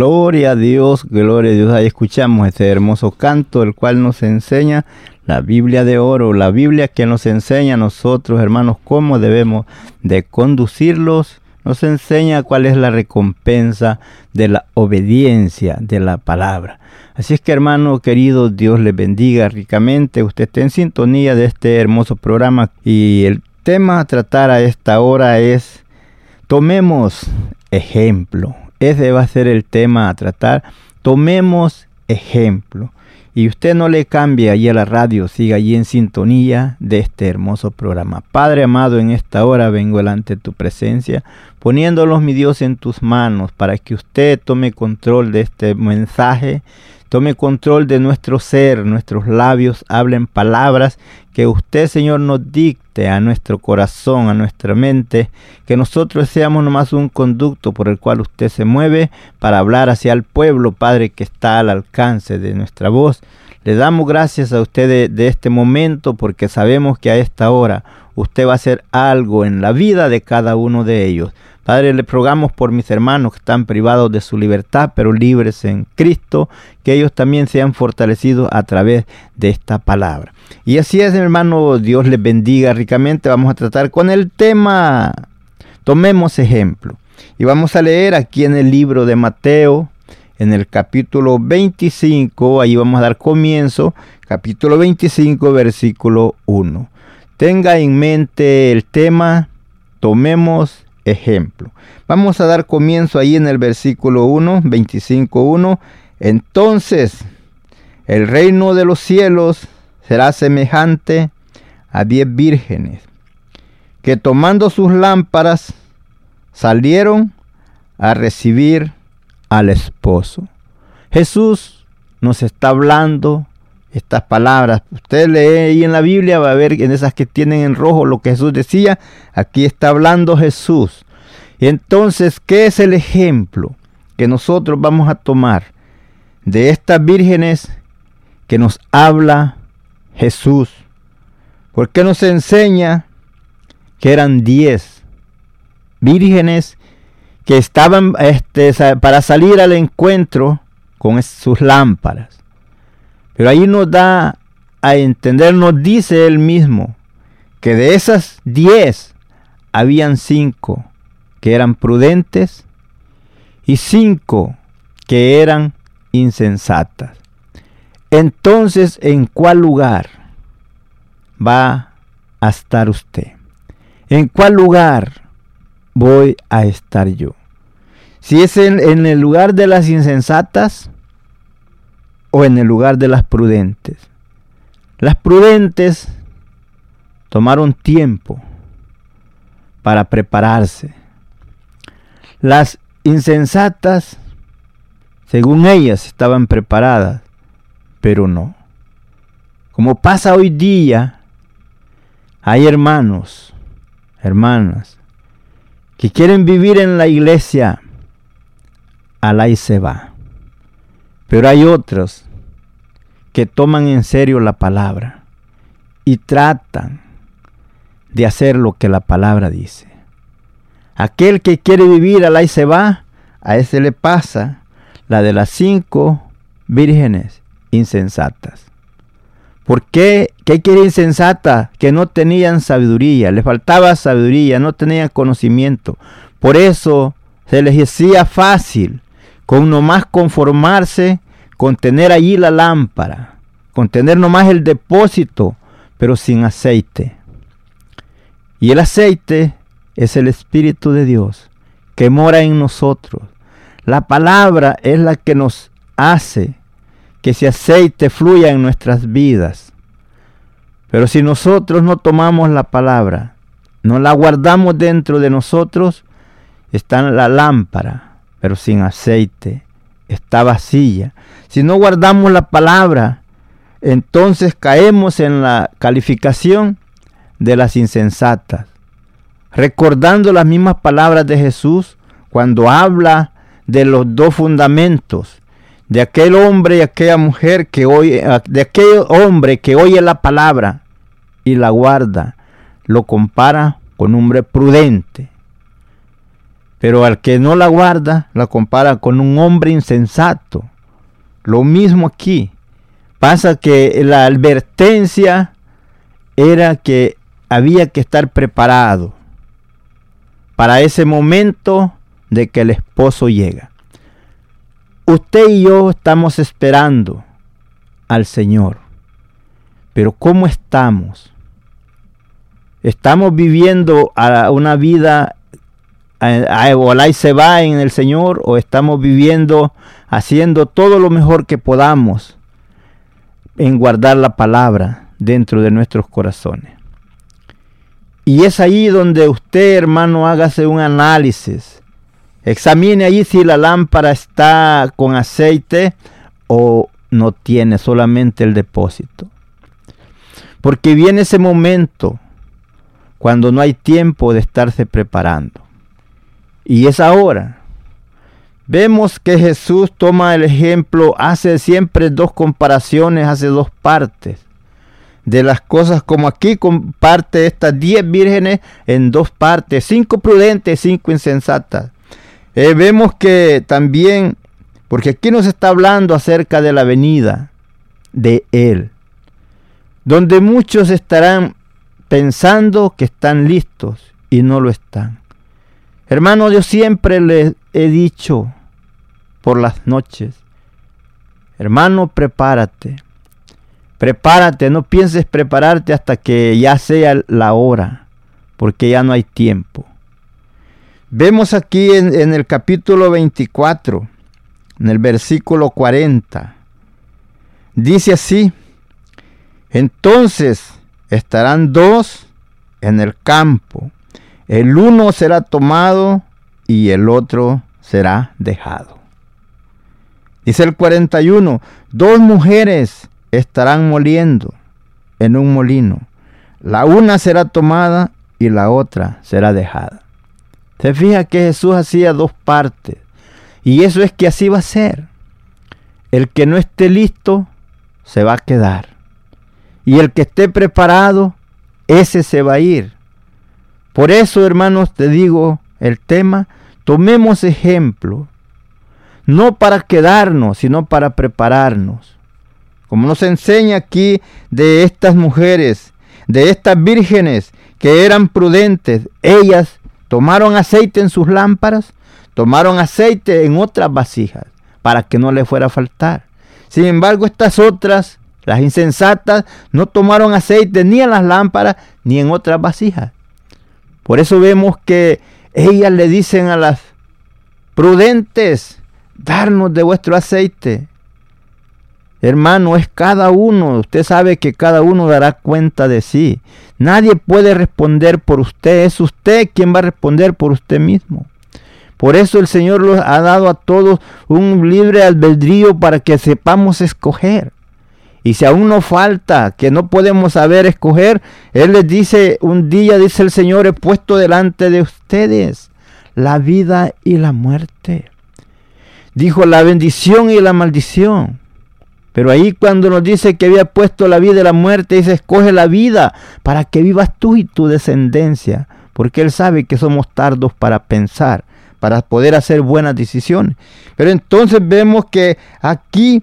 Gloria a Dios, gloria a Dios. Ahí escuchamos este hermoso canto, el cual nos enseña la Biblia de oro, la Biblia que nos enseña a nosotros, hermanos, cómo debemos de conducirlos. Nos enseña cuál es la recompensa de la obediencia de la palabra. Así es que, hermano querido, Dios le bendiga ricamente. Usted está en sintonía de este hermoso programa y el tema a tratar a esta hora es tomemos ejemplo. Ese va a ser el tema a tratar. Tomemos ejemplo. Y usted no le cambie allí a la radio, siga allí en sintonía de este hermoso programa. Padre amado, en esta hora vengo delante de tu presencia, poniéndolos, mi Dios, en tus manos, para que usted tome control de este mensaje, tome control de nuestro ser, nuestros labios hablen palabras que usted, Señor, nos dicte a nuestro corazón, a nuestra mente, que nosotros seamos nomás un conducto por el cual usted se mueve para hablar hacia el pueblo, Padre, que está al alcance de nuestra voz. Le damos gracias a usted de, de este momento porque sabemos que a esta hora usted va a hacer algo en la vida de cada uno de ellos. Padre, le rogamos por mis hermanos que están privados de su libertad, pero libres en Cristo, que ellos también sean fortalecidos a través de esta palabra. Y así es, hermano, Dios les bendiga ricamente. Vamos a tratar con el tema. Tomemos ejemplo. Y vamos a leer aquí en el libro de Mateo, en el capítulo 25, ahí vamos a dar comienzo, capítulo 25, versículo 1. Tenga en mente el tema, tomemos ejemplo. Vamos a dar comienzo ahí en el versículo 1, 25, 1. Entonces, el reino de los cielos será semejante a diez vírgenes que tomando sus lámparas salieron a recibir al esposo. Jesús nos está hablando estas palabras. Usted lee ahí en la Biblia, va a ver en esas que tienen en rojo lo que Jesús decía. Aquí está hablando Jesús. Entonces, ¿qué es el ejemplo que nosotros vamos a tomar de estas vírgenes que nos habla Jesús? Porque nos enseña que eran diez vírgenes que estaban este, para salir al encuentro con sus lámparas. Pero ahí nos da a entender, nos dice él mismo, que de esas diez, habían cinco que eran prudentes y cinco que eran insensatas. Entonces, ¿en cuál lugar va a estar usted? ¿En cuál lugar voy a estar yo? Si es en, en, el lugar de las insensatas o en el lugar de las prudentes. Las prudentes tomaron tiempo para prepararse. Las insensatas, según ellas, estaban preparadas, pero no. Como pasa hoy día, hay hermanos, hermanas, que quieren vivir en la iglesia, al ahí se va. Pero hay otros que toman en serio la palabra y tratan de hacer lo que la palabra dice. Aquel que quiere vivir al ahí se va, a ese le pasa la de las cinco vírgenes insensatas. ¿Por qué? ¿Qué quiere insensata? Que no tenían sabiduría, les faltaba sabiduría, no tenían conocimiento. Por eso se les decía fácil, con nomás conformarse, con tener allí la lámpara, con tener nomás el depósito, pero sin aceite. Y el aceite es el Espíritu de Dios que mora en nosotros. La palabra es la que nos hace que ese aceite fluya en nuestras vidas. Pero si nosotros no tomamos la palabra, no la guardamos dentro de nosotros, está la lámpara, pero sin aceite, está vacía. Si no guardamos la palabra, entonces caemos en la calificación de las insensatas, recordando las mismas palabras de Jesús cuando habla de los dos fundamentos, de aquel hombre y aquella mujer que oye, de aquel hombre que oye la palabra y la guarda, lo compara con un hombre prudente. Pero al que no la guarda, la compara con un hombre insensato. Lo mismo aquí. Pasa que la advertencia era que había que estar preparado para ese momento de que el esposo llega. Usted y yo estamos esperando al Señor. Pero ¿cómo estamos? ¿Estamos viviendo una vida a, y se va en el Señor o estamos viviendo haciendo todo lo mejor que podamos en guardar la palabra dentro de nuestros corazones? Y es ahí donde usted, hermano, hágase un análisis. Examine ahí si la lámpara está con aceite o no tiene solamente el depósito. Porque viene ese momento cuando no hay tiempo de estarse preparando. Y es ahora. Vemos que Jesús toma el ejemplo, hace siempre dos comparaciones, hace dos partes de las cosas como aquí comparte estas diez vírgenes en dos partes, cinco prudentes, cinco insensatas. Eh, vemos que también, porque aquí nos está hablando acerca de la venida de Él, donde muchos estarán pensando que están listos y no lo están. Hermano, yo siempre les he dicho por las noches, hermano, prepárate Prepárate, no pienses prepararte hasta que ya sea la hora, porque ya no hay tiempo. Vemos aquí en, el capítulo 24, en el versículo 40, dice así, entonces estarán dos en el campo, el uno será tomado y el otro será dejado. Dice el 41, dos mujeres estarán moliendo en un molino. La una será tomada y la otra será dejada. Se fija que Jesús hacía dos partes. Y eso es que así va a ser. El que no esté listo se va a quedar. Y el que esté preparado, ese se va a ir. Por eso, hermanos, te digo el tema, tomemos ejemplo. No para quedarnos, sino para prepararnos como nos enseña aquí de estas mujeres, de estas vírgenes que eran prudentes, ellas tomaron aceite en sus lámparas, tomaron aceite en otras vasijas para que no le fuera a faltar. Sin embargo, estas otras, las insensatas, no tomaron aceite ni en las lámparas ni en otras vasijas. Por eso vemos que ellas le dicen a las prudentes, darnos de vuestro aceite. Hermano, es cada uno. Usted sabe que cada uno dará cuenta de sí. Nadie puede responder por usted. Es usted quien va a responder por usted mismo. Por eso el Señor nos ha dado a todos un libre albedrío para que sepamos escoger. Y si aún nos falta que no podemos saber escoger, Él les dice, un día dice el Señor, he puesto delante de ustedes la vida y la muerte. Dijo la bendición y la maldición. Pero ahí cuando nos dice que había puesto la vida y la muerte, dice, escoge la vida para que vivas tú y tu descendencia. Porque Él sabe que somos tardos para pensar, para poder hacer buenas decisiones. Pero entonces vemos que aquí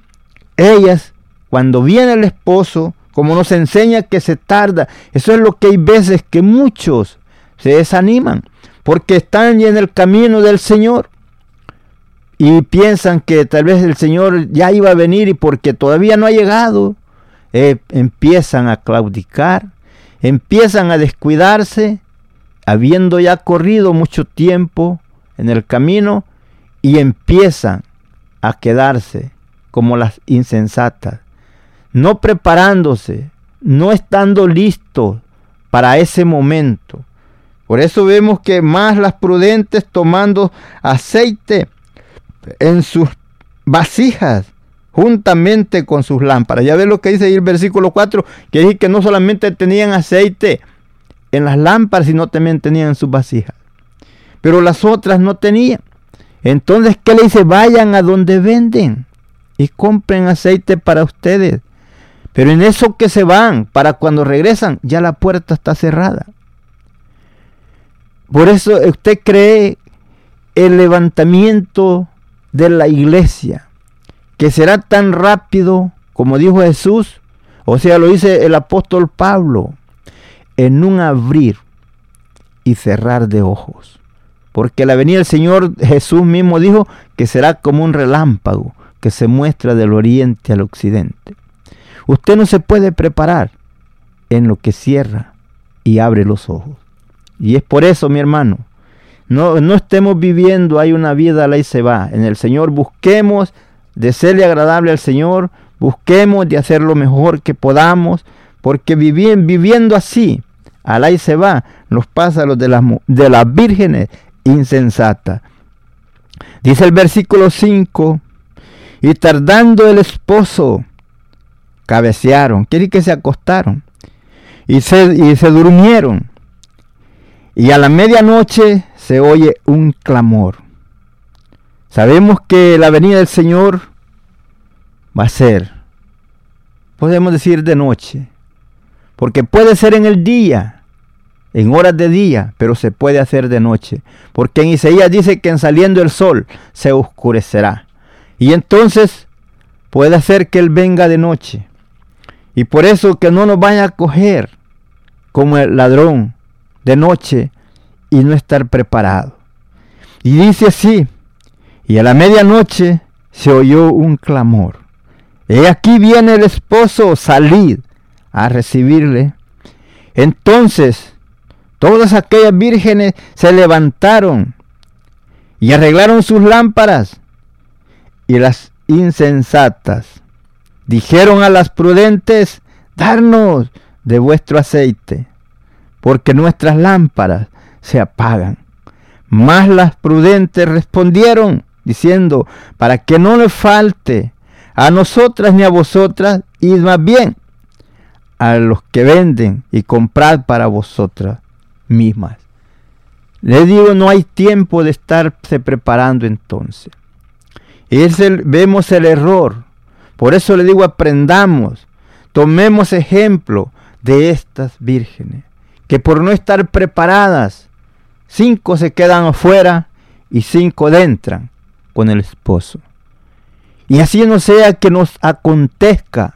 ellas, cuando viene el esposo, como nos enseña que se tarda, eso es lo que hay veces que muchos se desaniman, porque están en el camino del Señor y piensan que tal vez el Señor ya iba a venir y porque todavía no ha llegado, eh, empiezan a claudicar, empiezan a descuidarse, habiendo ya corrido mucho tiempo en el camino y empiezan a quedarse como las insensatas, no preparándose, no estando listos para ese momento. Por eso vemos que más las prudentes tomando aceite en sus vasijas juntamente con sus lámparas. Ya ve lo que dice ahí el versículo 4, que dice que no solamente tenían aceite en las lámparas, sino también tenían en sus vasijas. Pero las otras no tenían. Entonces, ¿qué le dice? Vayan a donde venden y compren aceite para ustedes. Pero en eso que se van, para cuando regresan, ya la puerta está cerrada. Por eso usted cree el levantamiento de la iglesia, que será tan rápido como dijo Jesús, o sea, lo dice el apóstol Pablo, en un abrir y cerrar de ojos. Porque la venida del Señor Jesús mismo dijo que será como un relámpago que se muestra del oriente al occidente. Usted no se puede preparar en lo que cierra y abre los ojos. Y es por eso, mi hermano, no, no estemos viviendo hay una vida la y se va. En el Señor busquemos de serle agradable al Señor, busquemos de hacer lo mejor que podamos, porque viviendo así, al y se va, nos pasa lo de las, de las vírgenes insensatas. Dice el versículo 5, y tardando el esposo, cabecearon, quiere que se acostaron, y se, y se durmieron. Y a la medianoche se oye un clamor. Sabemos que la venida del Señor va a ser, podemos decir de noche, porque puede ser en el día, en horas de día, pero se puede hacer de noche, porque en Isaías dice que en saliendo el sol se oscurecerá. Y entonces puede ser que Él venga de noche. Y por eso que no nos vaya a coger como el ladrón de noche y no estar preparado. Y dice así, y a la medianoche se oyó un clamor. He aquí viene el esposo, salid a recibirle. Entonces todas aquellas vírgenes se levantaron y arreglaron sus lámparas. Y las insensatas dijeron a las prudentes, darnos de vuestro aceite, porque nuestras lámparas se apagan. Más las prudentes respondieron, diciendo, para que no le falte a nosotras ni a vosotras, y más bien a los que venden y comprad para vosotras mismas. Le digo, no hay tiempo de estarse preparando entonces. Es el, vemos el error. Por eso le digo, aprendamos, tomemos ejemplo de estas vírgenes, que por no estar preparadas, Cinco se quedan afuera y cinco entran con el esposo. Y así no sea que nos acontezca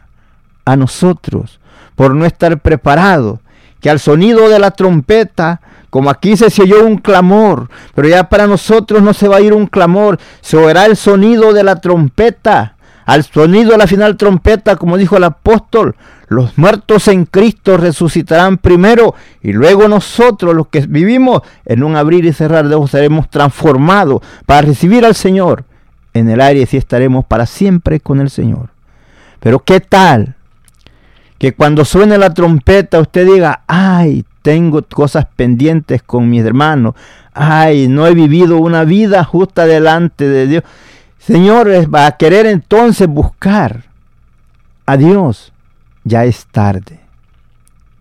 a nosotros por no estar preparados, que al sonido de la trompeta, como aquí se, oyó un clamor, pero ya para nosotros no se va a ir un clamor, se oirá el sonido de la trompeta. Al sonido de la final trompeta, como dijo el apóstol, los muertos en Cristo resucitarán primero y luego nosotros, los que vivimos en un abrir y cerrar de ojos, seremos transformados para recibir al Señor en el aire y estaremos para siempre con el Señor. Pero ¿qué tal? Que cuando suene la trompeta usted diga, ay, tengo cosas pendientes con mis hermanos, ay, no he vivido una vida justa delante de Dios. Señor, va a querer entonces buscar a Dios ya es tarde.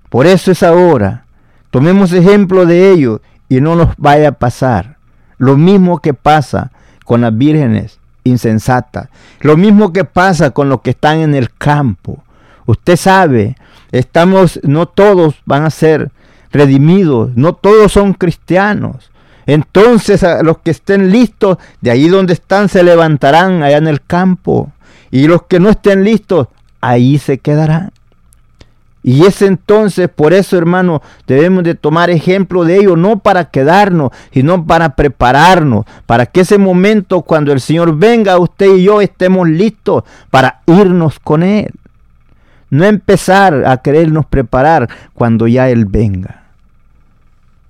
Por eso es ahora. Tomemos ejemplo de ello y no nos vaya a pasar. Lo mismo que pasa con las vírgenes insensatas. Lo mismo que pasa con los que están en el campo. Usted sabe, estamos, no todos van a ser redimidos, no todos son cristianos. Entonces a los que estén listos, de ahí donde están, se levantarán allá en el campo. Y los que no estén listos, ahí se quedará. Y es entonces, por eso hermano, debemos de tomar ejemplo de ello, no para quedarnos, sino para prepararnos, para que ese momento cuando el Señor venga, usted y yo estemos listos para irnos con Él. No empezar a querernos preparar cuando ya Él venga.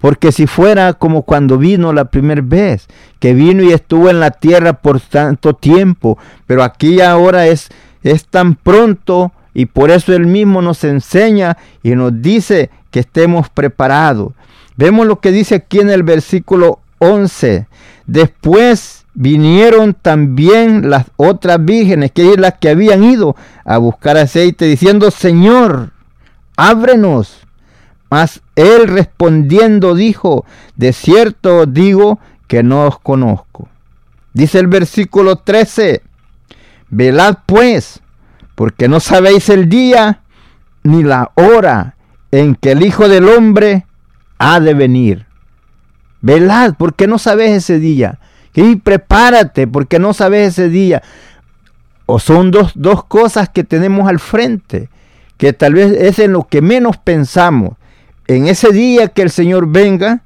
Porque si fuera como cuando vino la primera vez, que vino y estuvo en la tierra por tanto tiempo, pero aquí ahora es es tan pronto y por eso Él mismo nos enseña y nos dice que estemos preparados. Vemos lo que dice aquí en el versículo 11. Después vinieron también las otras vírgenes, que es las que habían ido a buscar aceite, diciendo, Señor, ábrenos. Mas él respondiendo dijo, de cierto digo que no os conozco. Dice el versículo 13, Velad pues, porque no sabéis el día ni la hora en que el Hijo del Hombre ha de venir. Velad, porque no sabéis ese día. Y prepárate, porque no sabes ese día. O son dos, dos cosas que tenemos al frente, que tal vez es en lo que menos pensamos. En ese día que el Señor venga,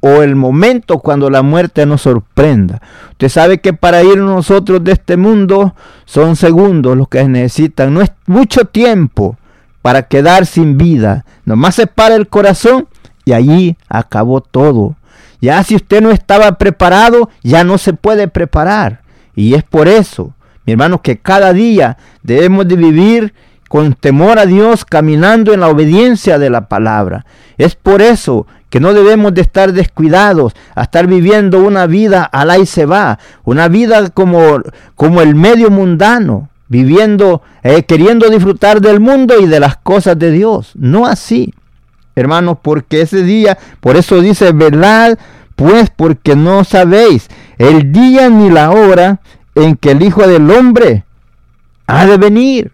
o el momento cuando la muerte nos sorprenda. Usted sabe que para ir nosotros de este mundo son segundos los que necesitan, no es mucho tiempo para quedar sin vida. Nomás se para el corazón y allí acabó todo. Ya si usted no estaba preparado, ya no se puede preparar. Y es por eso, mi hermano, que cada día debemos de vivir con temor a Dios, caminando en la obediencia de la palabra. Es por eso que no debemos de estar descuidados a estar viviendo una vida al y se va, una vida como, como el medio mundano, viviendo, eh, queriendo disfrutar del mundo y de las cosas de Dios. No así, hermanos, porque ese día, por eso dice, verdad, pues porque no sabéis el día ni la hora en que el Hijo del Hombre ha de venir.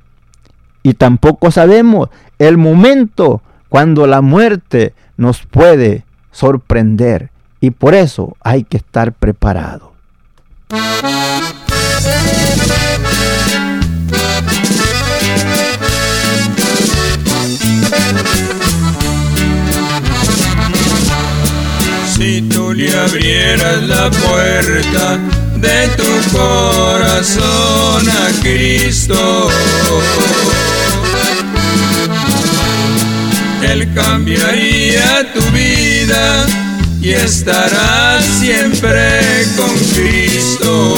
Y tampoco sabemos el momento cuando la muerte nos puede sorprender y por eso hay que estar preparado. Si tú le abrieras la puerta de tu corazón a Cristo, él cambiaría tu vida y estarás siempre con Cristo.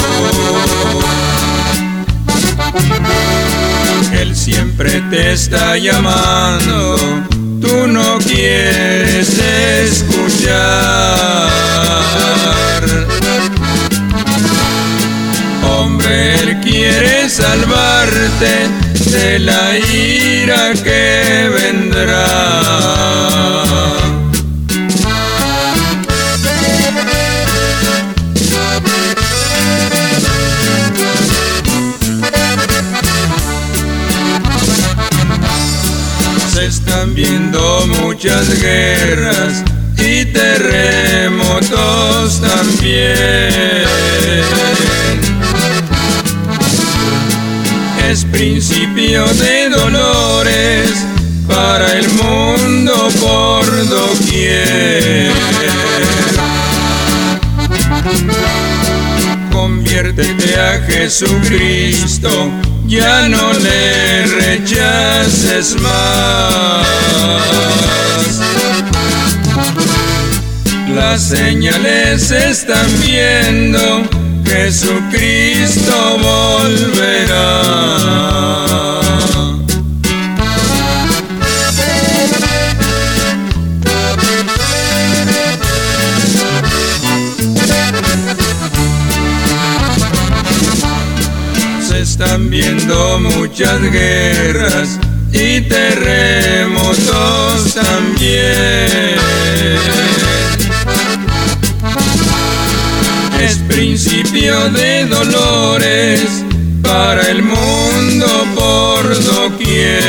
Él siempre te está llamando, tú no quieres escuchar. Salvarte de la ira que vendrá. Se están viendo muchas guerras y terremotos también. De dolores para el mundo. Por doquier. Conviértete a Jesucristo, ya no le rechaces más. Las señales están viendo, Jesucristo volverá. Están viendo muchas guerras y terremotos también. Es principio de dolores para el mundo por doquier.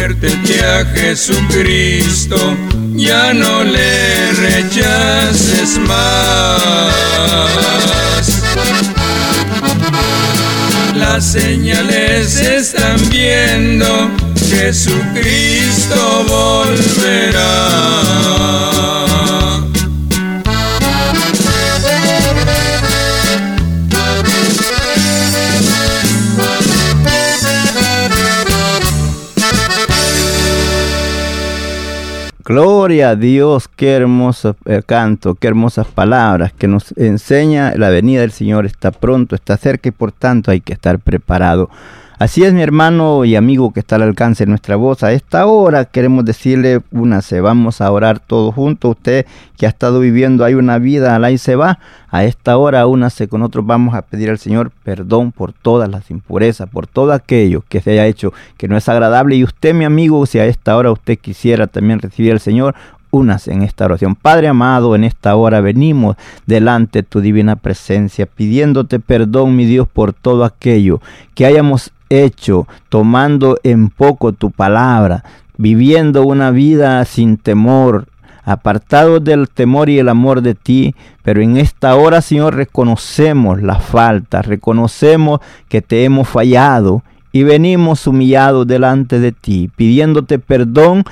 Conviértete a Jesucristo ya no le rechaces más. Las señales están viendo, Jesucristo volverá. Gloria a Dios, qué hermoso eh, canto, qué hermosas palabras que nos enseña la venida del Señor está pronto, está cerca y por tanto hay que estar preparado. Así es mi hermano y amigo que está al alcance de nuestra voz. A esta hora queremos decirle, únase, vamos a orar todos juntos. Usted que ha estado viviendo hay una vida, al y se va. A esta hora únase con otros. Vamos a pedir al Señor perdón por todas las impurezas, por todo aquello que se haya hecho que no es agradable. Y usted mi amigo, si a esta hora usted quisiera también recibir al Señor, únase en esta oración. Padre amado, en esta hora venimos delante de tu divina presencia, pidiéndote perdón, mi Dios, por todo aquello que hayamos hecho, tomando en poco tu palabra, viviendo una vida sin temor, apartados del temor y el amor de ti, pero en esta hora, Señor, reconocemos la falta, reconocemos que te hemos fallado y venimos humillados delante de ti, pidiéndote perdón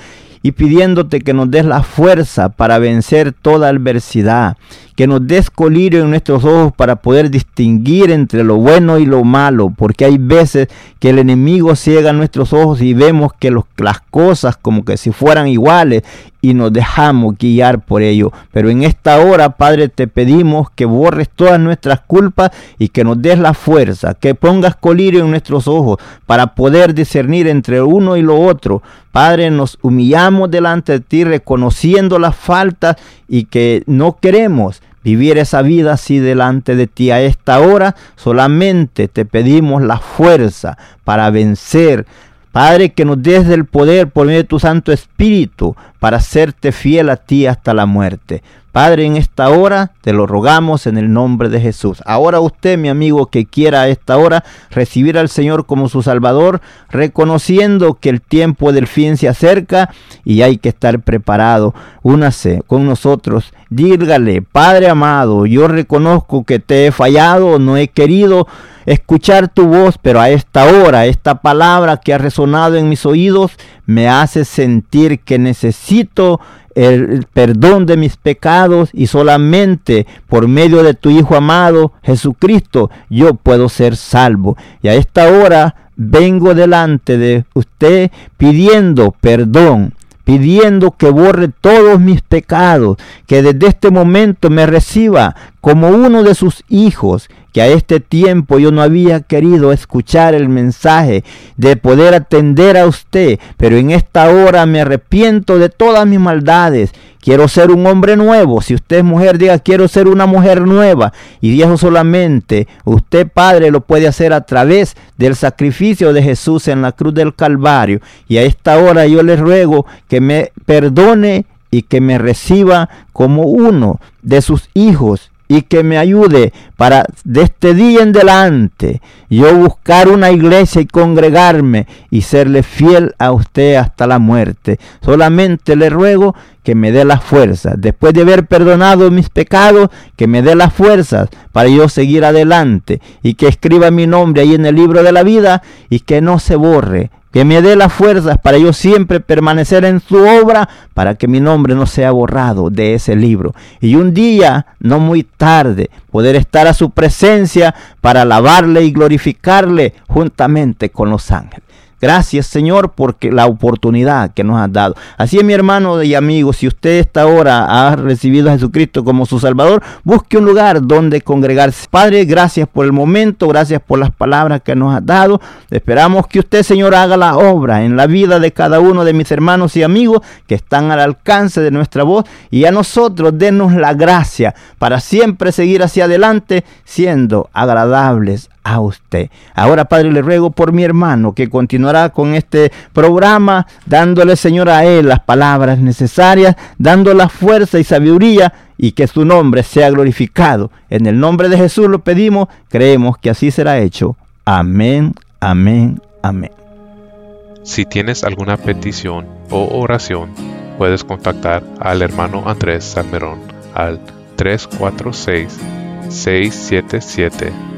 y pidiéndote que nos des la fuerza para vencer toda adversidad, que nos des colirio en nuestros ojos para poder distinguir entre lo bueno y lo malo, porque hay veces que el enemigo ciega nuestros ojos y vemos que las cosas como que si fueran iguales y nos dejamos guiar por ello. Pero en esta hora, Padre, te pedimos que borres todas nuestras culpas y que nos des la fuerza, que pongas colirio en nuestros ojos para poder discernir entre uno y lo otro. Padre, nos humillamos delante de ti reconociendo las faltas y que no queremos vivir esa vida así delante de ti a esta hora. Solamente te pedimos la fuerza para vencer. Padre, que nos des el poder por medio de tu Santo Espíritu para hacerte fiel a ti hasta la muerte. Padre, en esta hora te lo rogamos en el nombre de Jesús. Ahora usted, mi amigo, que quiera a esta hora recibir al Señor como su Salvador, reconociendo que el tiempo del fin se acerca y hay que estar preparado. Únase con nosotros. Dígale, Padre amado, yo reconozco que te he fallado, no he querido escuchar tu voz, pero a esta hora, esta palabra que ha resonado en mis oídos, me hace sentir que necesito el perdón de mis pecados y solamente por medio de tu Hijo amado Jesucristo yo puedo ser salvo. Y a esta hora vengo delante de usted pidiendo perdón pidiendo que borre todos mis pecados, que desde este momento me reciba como uno de sus hijos, que a este tiempo yo no había querido escuchar el mensaje de poder atender a usted, pero en esta hora me arrepiento de todas mis maldades. Quiero ser un hombre nuevo. Si usted es mujer, diga quiero ser una mujer nueva. Y viejo solamente, usted padre lo puede hacer a través del sacrificio de Jesús en la cruz del Calvario. Y a esta hora yo le ruego que me perdone y que me reciba como uno de sus hijos y que me ayude para de este día en adelante yo buscar una iglesia y congregarme y serle fiel a usted hasta la muerte. Solamente le ruego que me dé las fuerzas, después de haber perdonado mis pecados, que me dé las fuerzas para yo seguir adelante y que escriba mi nombre ahí en el libro de la vida y que no se borre que me dé las fuerzas para yo siempre permanecer en su obra, para que mi nombre no sea borrado de ese libro. Y un día, no muy tarde, poder estar a su presencia para alabarle y glorificarle juntamente con los ángeles. Gracias Señor porque la oportunidad que nos has dado. Así es mi hermano y amigo, si usted esta hora ha recibido a Jesucristo como su Salvador, busque un lugar donde congregarse. Padre, gracias por el momento, gracias por las palabras que nos has dado. Esperamos que usted Señor haga la obra en la vida de cada uno de mis hermanos y amigos que están al alcance de nuestra voz y a nosotros denos la gracia para siempre seguir hacia adelante siendo agradables a usted. Ahora, Padre, le ruego por mi hermano que continuará con este programa, dándole, Señor, a él las palabras necesarias, dando la fuerza y sabiduría y que su nombre sea glorificado. En el nombre de Jesús lo pedimos, creemos que así será hecho. Amén, amén, amén. Si tienes alguna petición o oración, puedes contactar al hermano Andrés Salmerón al 346 677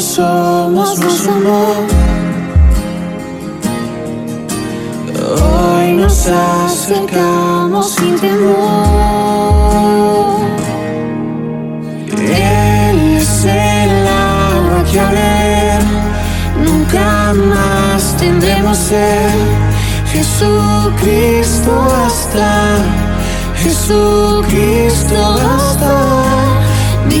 Somos, nos amó. Hoy nos acercamos sin temor. Él es el agua que ver nunca más tendremos sed. Jesucristo hasta, Jesucristo hasta. Mi